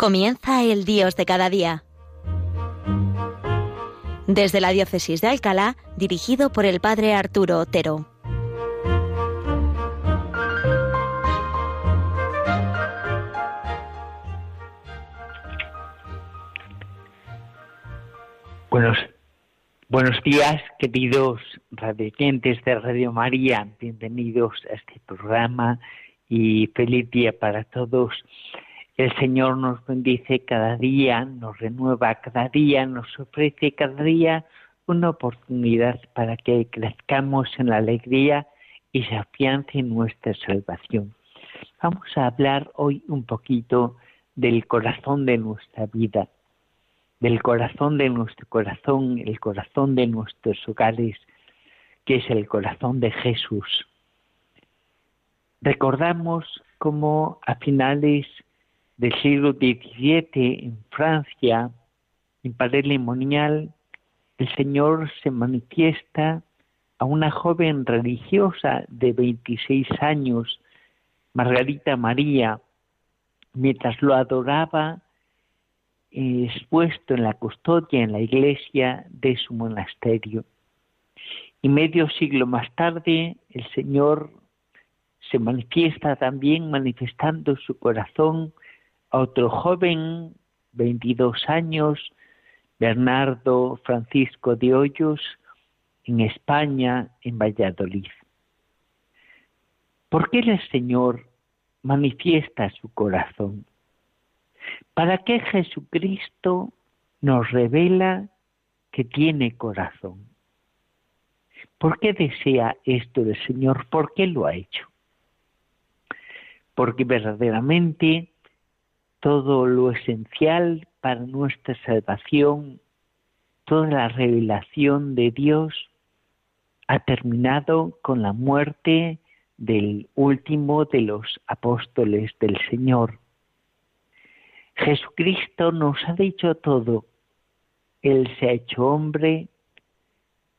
Comienza el Dios de cada día. Desde la Diócesis de Alcalá, dirigido por el Padre Arturo Otero. Buenos, buenos días, queridos radiantes de Radio María. Bienvenidos a este programa y feliz día para todos. El Señor nos bendice cada día, nos renueva cada día, nos ofrece cada día una oportunidad para que crezcamos en la alegría y se afiance nuestra salvación. Vamos a hablar hoy un poquito del corazón de nuestra vida del corazón de nuestro corazón, el corazón de nuestros hogares, que es el corazón de Jesús. Recordamos cómo a finales del siglo XVII en Francia, en Parelemonial, el Señor se manifiesta a una joven religiosa de 26 años, Margarita María, mientras lo adoraba expuesto en la custodia en la iglesia de su monasterio. Y medio siglo más tarde el Señor se manifiesta también manifestando su corazón otro joven, 22 años, Bernardo Francisco de Hoyos, en España, en Valladolid. ¿Por qué el Señor manifiesta su corazón? ¿Para qué Jesucristo nos revela que tiene corazón? ¿Por qué desea esto el Señor? ¿Por qué lo ha hecho? Porque verdaderamente todo lo esencial para nuestra salvación, toda la revelación de Dios ha terminado con la muerte del último de los apóstoles del Señor, Jesucristo nos ha dicho todo. Él se ha hecho hombre,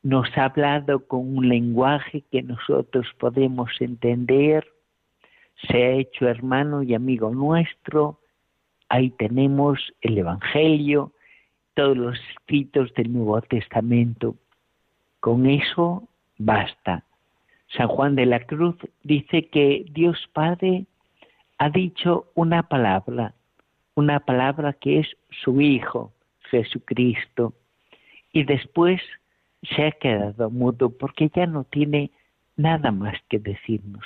nos ha hablado con un lenguaje que nosotros podemos entender, se ha hecho hermano y amigo nuestro. Ahí tenemos el Evangelio, todos los escritos del Nuevo Testamento. Con eso basta. San Juan de la Cruz dice que Dios Padre ha dicho una palabra, una palabra que es su Hijo, Jesucristo, y después se ha quedado mudo porque ya no tiene nada más que decirnos.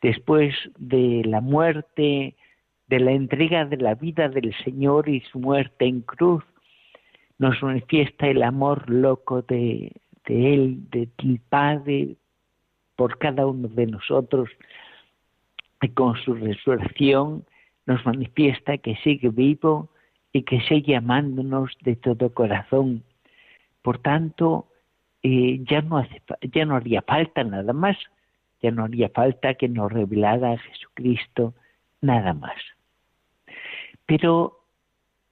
Después de la muerte, de la entrega de la vida del Señor y su muerte en cruz, nos manifiesta el amor loco de, Él, de ti Padre, por cada uno de nosotros, y con su resurrección nos manifiesta que sigue vivo y que sigue amándonos de todo corazón. Por tanto, eh, ya, no ya no haría falta nada más, ya no haría falta que nos revelara a Jesucristo nada más. Pero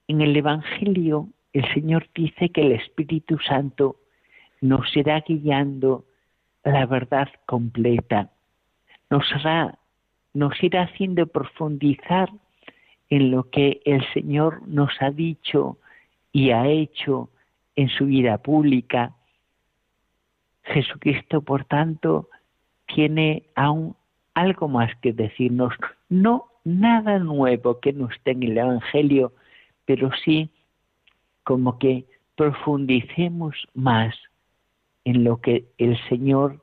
en el Evangelio el Señor dice que el Espíritu Santo nos irá guiando la verdad completa, nos irá haciendo profundizar en lo que el Señor nos ha dicho y ha hecho en su vida pública. Jesucristo, por tanto, tiene aún algo más que decirnos, no nada nuevo que no esté en el Evangelio, pero sí como que profundicemos más en lo que el Señor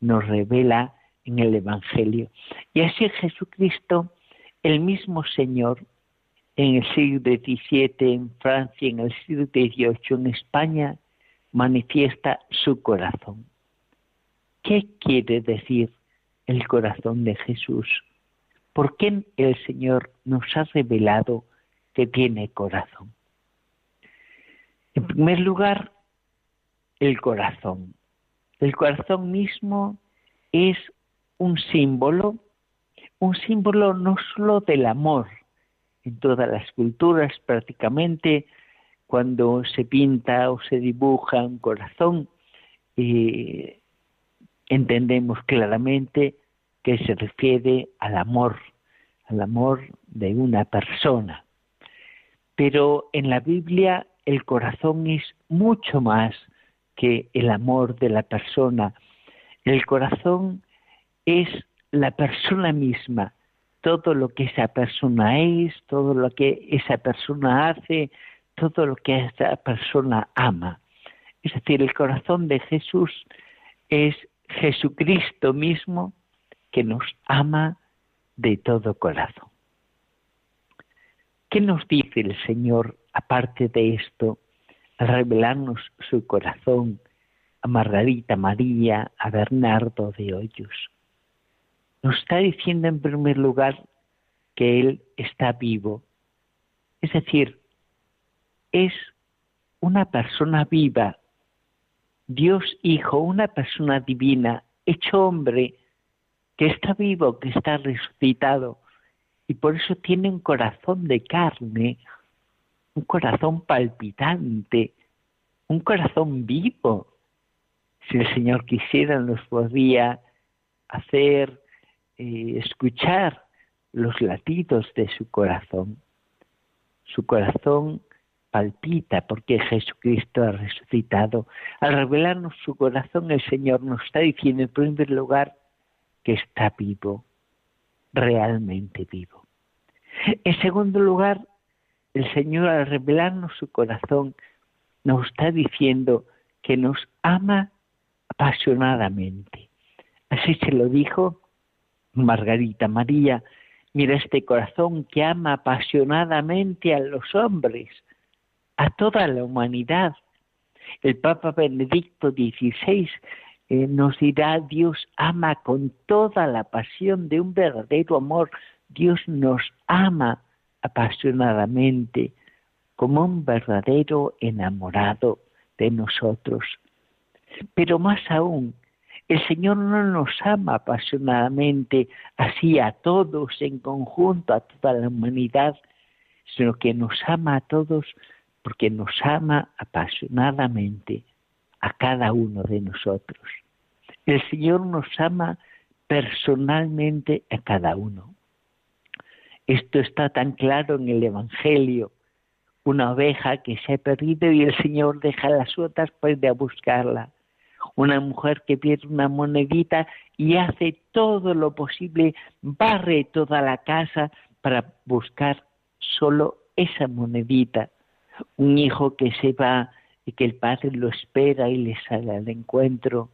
nos revela en el Evangelio. Y así Jesucristo, el mismo Señor, en el siglo XVII en Francia, en el siglo XVIII en España, manifiesta su corazón. ¿Qué quiere decir el corazón de Jesús? ¿Por qué el Señor nos ha revelado que tiene corazón? En primer lugar, el corazón. El corazón mismo es un símbolo, un símbolo no solo del amor, en todas las culturas prácticamente, cuando se pinta o se dibuja un corazón, eh, entendemos claramente que se refiere al amor, al amor de una persona. Pero en la Biblia el corazón es mucho más que el amor de la persona. El corazón es la persona misma, todo lo que esa persona es, todo lo que esa persona hace, todo lo que esa persona ama. Es decir, el corazón de Jesús es Jesucristo mismo que nos ama de todo corazón. ¿Qué nos dice el Señor aparte de esto al revelarnos su corazón a Margarita María, a Bernardo de Hoyos? Nos está diciendo en primer lugar que Él está vivo. Es decir, es una persona viva, Dios Hijo, una persona divina, hecho hombre, que está vivo, que está resucitado, y por eso tiene un corazón de carne, un corazón palpitante, un corazón vivo. Si el Señor quisiera, nos podría hacer eh, escuchar los latidos de su corazón. Su corazón palpita porque Jesucristo ha resucitado. Al revelarnos su corazón, el Señor nos está diciendo en primer lugar que está vivo, realmente vivo. En segundo lugar, el Señor al revelarnos su corazón nos está diciendo que nos ama apasionadamente. Así se lo dijo Margarita María, mira este corazón que ama apasionadamente a los hombres, a toda la humanidad. El Papa Benedicto XVI eh, nos dirá, Dios ama con toda la pasión de un verdadero amor. Dios nos ama apasionadamente como un verdadero enamorado de nosotros. Pero más aún, el Señor no nos ama apasionadamente así a todos en conjunto, a toda la humanidad, sino que nos ama a todos porque nos ama apasionadamente a cada uno de nosotros. El Señor nos ama personalmente a cada uno. Esto está tan claro en el Evangelio. Una oveja que se ha perdido y el Señor deja las otras para ir a buscarla. Una mujer que pierde una monedita y hace todo lo posible, barre toda la casa para buscar solo esa monedita un hijo que se va y que el padre lo espera y le sale al encuentro.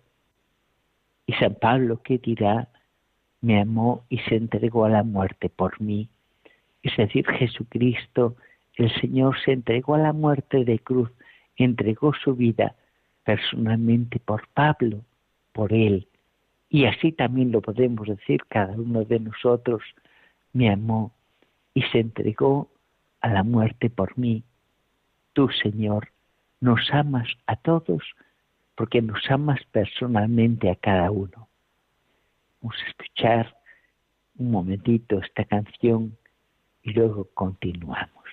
Y San Pablo, ¿qué dirá? Me amó y se entregó a la muerte por mí. Es decir, Jesucristo, el Señor se entregó a la muerte de cruz, entregó su vida personalmente por Pablo, por él. Y así también lo podemos decir cada uno de nosotros, me amó y se entregó a la muerte por mí tú, Señor, nos amas a todos porque nos amas personalmente a cada uno. Vamos a escuchar un momentito esta canción y luego continuamos.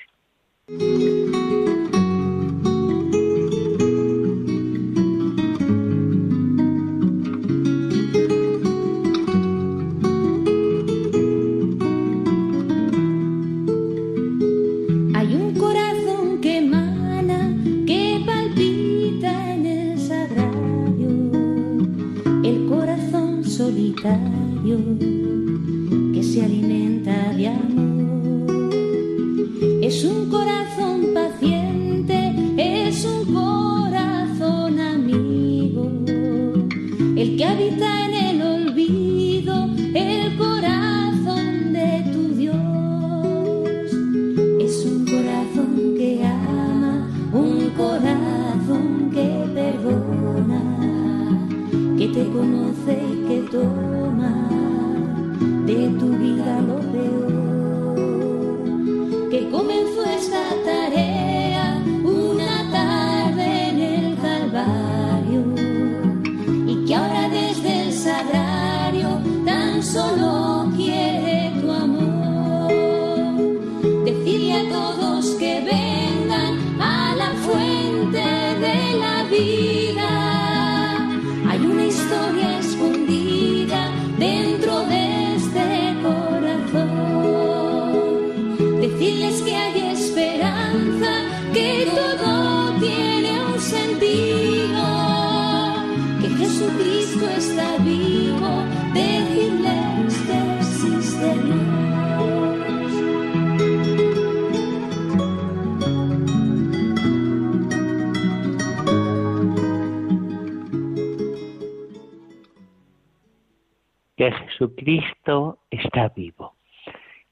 Jesucristo está vivo,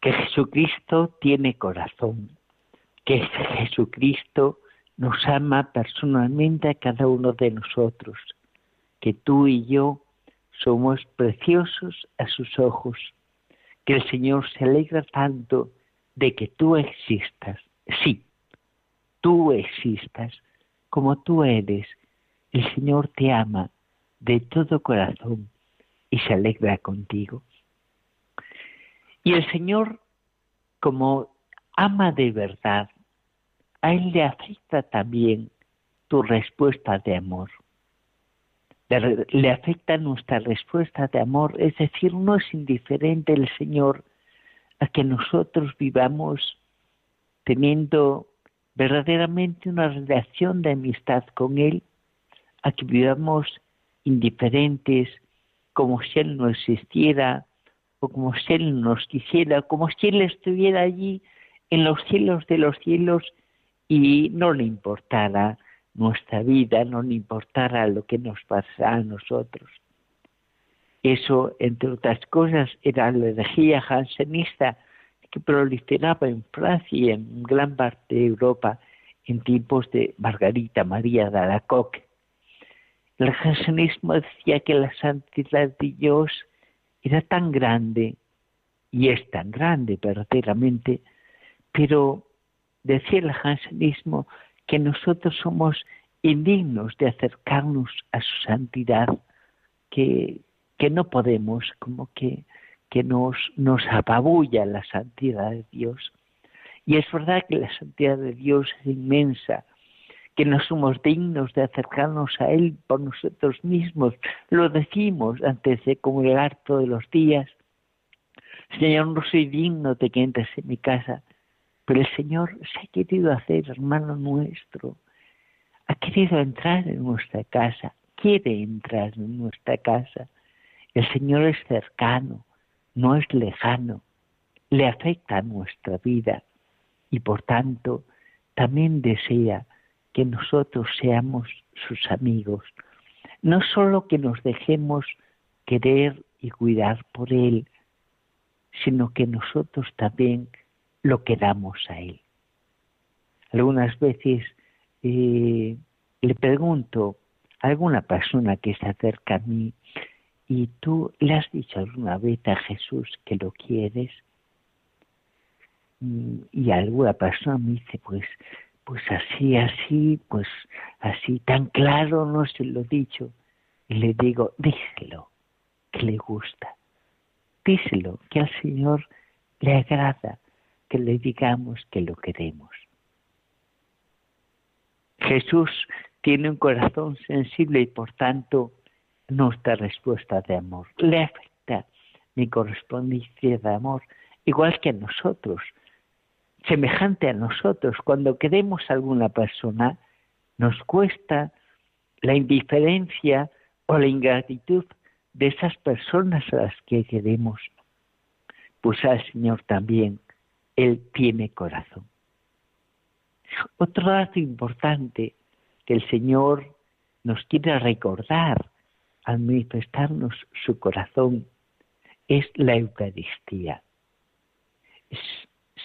que Jesucristo tiene corazón, que Jesucristo nos ama personalmente a cada uno de nosotros, que tú y yo somos preciosos a sus ojos, que el Señor se alegra tanto de que tú existas. Sí, tú existas como tú eres. El Señor te ama de todo corazón y se alegra contigo. Y el Señor, como ama de verdad, a Él le afecta también tu respuesta de amor. Le, afecta nuestra respuesta de amor, es decir, no es indiferente el Señor a que nosotros vivamos teniendo verdaderamente una relación de amistad con Él, a que vivamos indiferentes, como si Él no existiera, o como si Él nos quisiera, como si Él estuviera allí en los cielos de los cielos y no le importara nuestra vida, no le importara lo que nos pasa a nosotros. Eso, entre otras cosas, era la herejía jansenista que proliferaba en Francia y en gran parte de Europa en tiempos de Margarita María de Alacoque. El jansenismo decía que la santidad de Dios era tan grande, y es tan grande verdaderamente, pero decía el jansenismo que nosotros somos indignos de acercarnos a su santidad, que, que no podemos, como que, que nos, nos apabulla la santidad de Dios. Y es verdad que la santidad de Dios es inmensa, que no somos dignos de acercarnos a Él por nosotros mismos. Lo decimos antes de comulgar todos los días. Señor, no soy digno de que entres en mi casa, pero el Señor se ha querido hacer hermano nuestro, ha querido entrar en nuestra casa, quiere entrar en nuestra casa. El Señor es cercano, no es lejano, le afecta a nuestra vida y por tanto también desea que nosotros seamos sus amigos, no solo que nos dejemos querer y cuidar por Él, sino que nosotros también lo que damos a Él. Algunas veces eh, le pregunto a alguna persona que se acerca a mí, ¿y tú le has dicho alguna vez a Jesús que lo quieres? Mm, y alguna persona me dice, pues, pues así, así, pues así, tan claro no se lo dicho. Y le digo, díselo, que le gusta. Díselo, que al Señor le agrada que le digamos que lo queremos. Jesús tiene un corazón sensible y por tanto nuestra respuesta de amor le afecta mi correspondencia de amor, igual que a nosotros, semejante a nosotros. Cuando queremos a alguna persona, nos cuesta la indiferencia o la ingratitud de esas personas a las que queremos. Pues al Señor también él tiene corazón. Otro dato importante que el Señor nos quiere recordar al manifestarnos su corazón es la Eucaristía.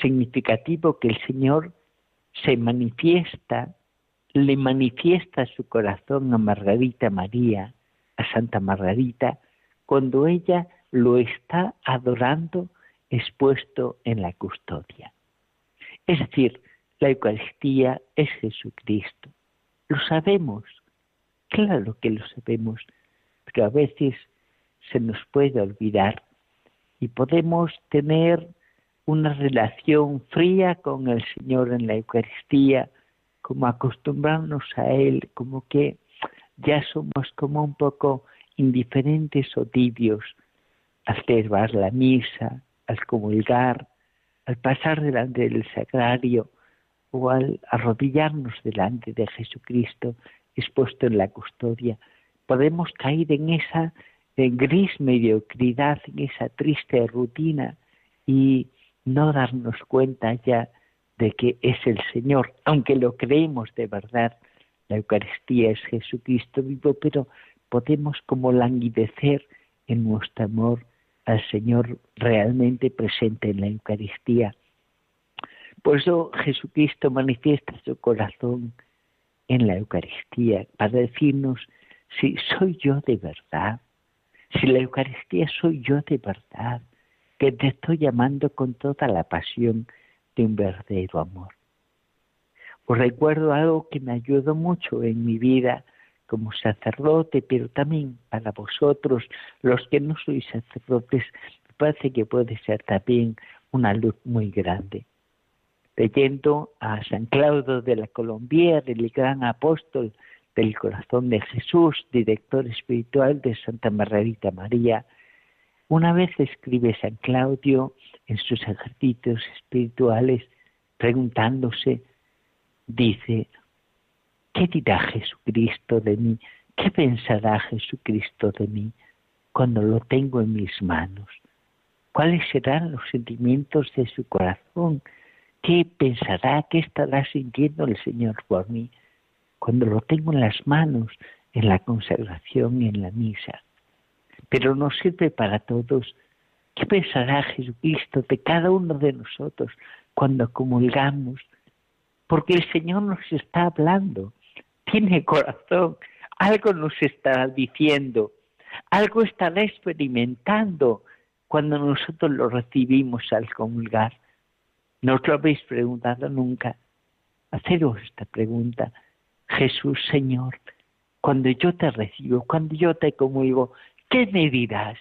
Significativo que el Señor se manifiesta, le manifiesta su corazón a Margarita María, a Santa Margarita, cuando ella lo está adorando expuesto en la custodia. Es decir, la Eucaristía es Jesucristo. Lo sabemos, claro que lo sabemos, pero a veces se nos puede olvidar y podemos tener una relación fría con el Señor en la Eucaristía, como acostumbrarnos a Él, como que ya somos como un poco indiferentes o tibios al celebrar la misa, al comulgar, al pasar delante del sagrario o al arrodillarnos delante de Jesucristo expuesto en la custodia, podemos caer en esa gris mediocridad, en esa triste rutina y no darnos cuenta ya de que es el Señor, aunque lo creemos de verdad, la Eucaristía es Jesucristo vivo, pero podemos como languidecer en nuestro amor al Señor realmente presente en la Eucaristía. Por eso Jesucristo manifiesta su corazón en la Eucaristía para decirnos si soy yo de verdad, si la Eucaristía soy yo de verdad, que te estoy llamando con toda la pasión de un verdadero amor. Os recuerdo algo que me ayudó mucho en mi vida como sacerdote, pero también para vosotros, los que no sois sacerdotes, me parece que puede ser también una luz muy grande. Leyendo a San Claudio de la Colombier, el gran apóstol del corazón de Jesús, director espiritual de Santa Margarita María, una vez escribe San Claudio en sus ejercicios espirituales, preguntándose, dice, ¿qué dirá Jesucristo de mí? ¿Qué pensará Jesucristo de mí cuando lo tengo en mis manos? ¿Cuáles serán los sentimientos de su corazón? ¿Qué pensará, qué estará sintiendo el Señor por mí cuando lo tengo en las manos, en la consagración y en la misa? Pero nos sirve para todos. ¿Qué pensará Jesucristo de cada uno de nosotros cuando comulgamos? Porque el Señor nos está hablando, tiene corazón, algo nos está diciendo, algo estará experimentando cuando nosotros lo recibimos al comulgar. ¿No os lo habéis preguntado nunca? Haceros esta pregunta. Jesús, Señor, cuando yo te recibo, cuando yo te comulgo, ¿qué me dirás?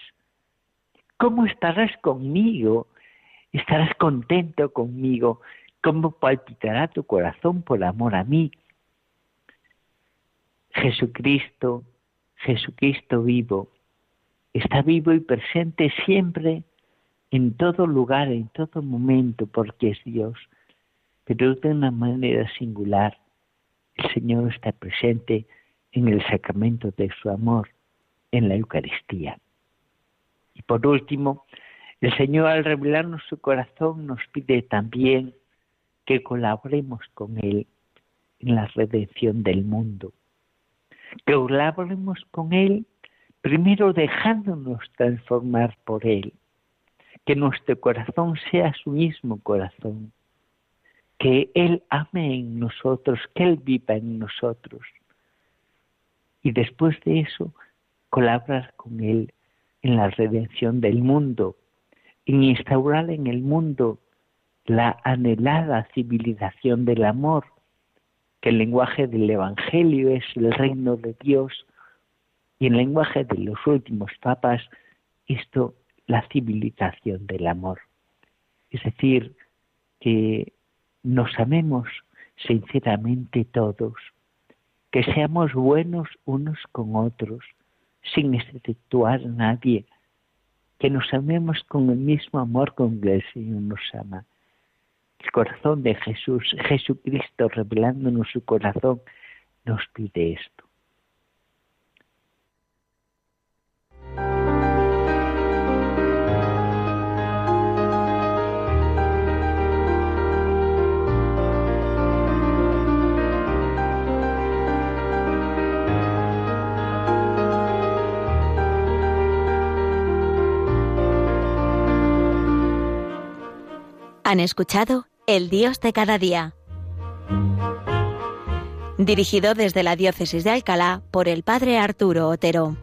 ¿Cómo estarás conmigo? ¿Estarás contento conmigo? ¿Cómo palpitará tu corazón por amor a mí? Jesucristo, Jesucristo vivo, está vivo y presente siempre en todo lugar, en todo momento, porque es Dios, pero de una manera singular. El Señor está presente en el sacramento de su amor, en la Eucaristía. Y por último, el Señor al revelarnos su corazón nos pide también que colaboremos con Él en la redención del mundo, que colaboremos con Él primero dejándonos transformar por Él, que nuestro corazón sea su mismo corazón, que Él ame en nosotros, que Él viva en nosotros. Y después de eso, colaborar con Él en la redención del mundo, en instaurar en el mundo la anhelada civilización del amor, que el lenguaje del Evangelio es el reino de Dios y el lenguaje de los últimos papas, esto, la civilización del amor. Es decir, que nos amemos sinceramente todos, que seamos buenos unos con otros, sin exceptuar nadie, que nos amemos con el mismo amor con que el Señor nos ama. El corazón de Jesús, Jesucristo revelándonos su corazón, nos pide esto. Han escuchado El Dios de cada día. Dirigido desde la Diócesis de Alcalá por el Padre Arturo Otero.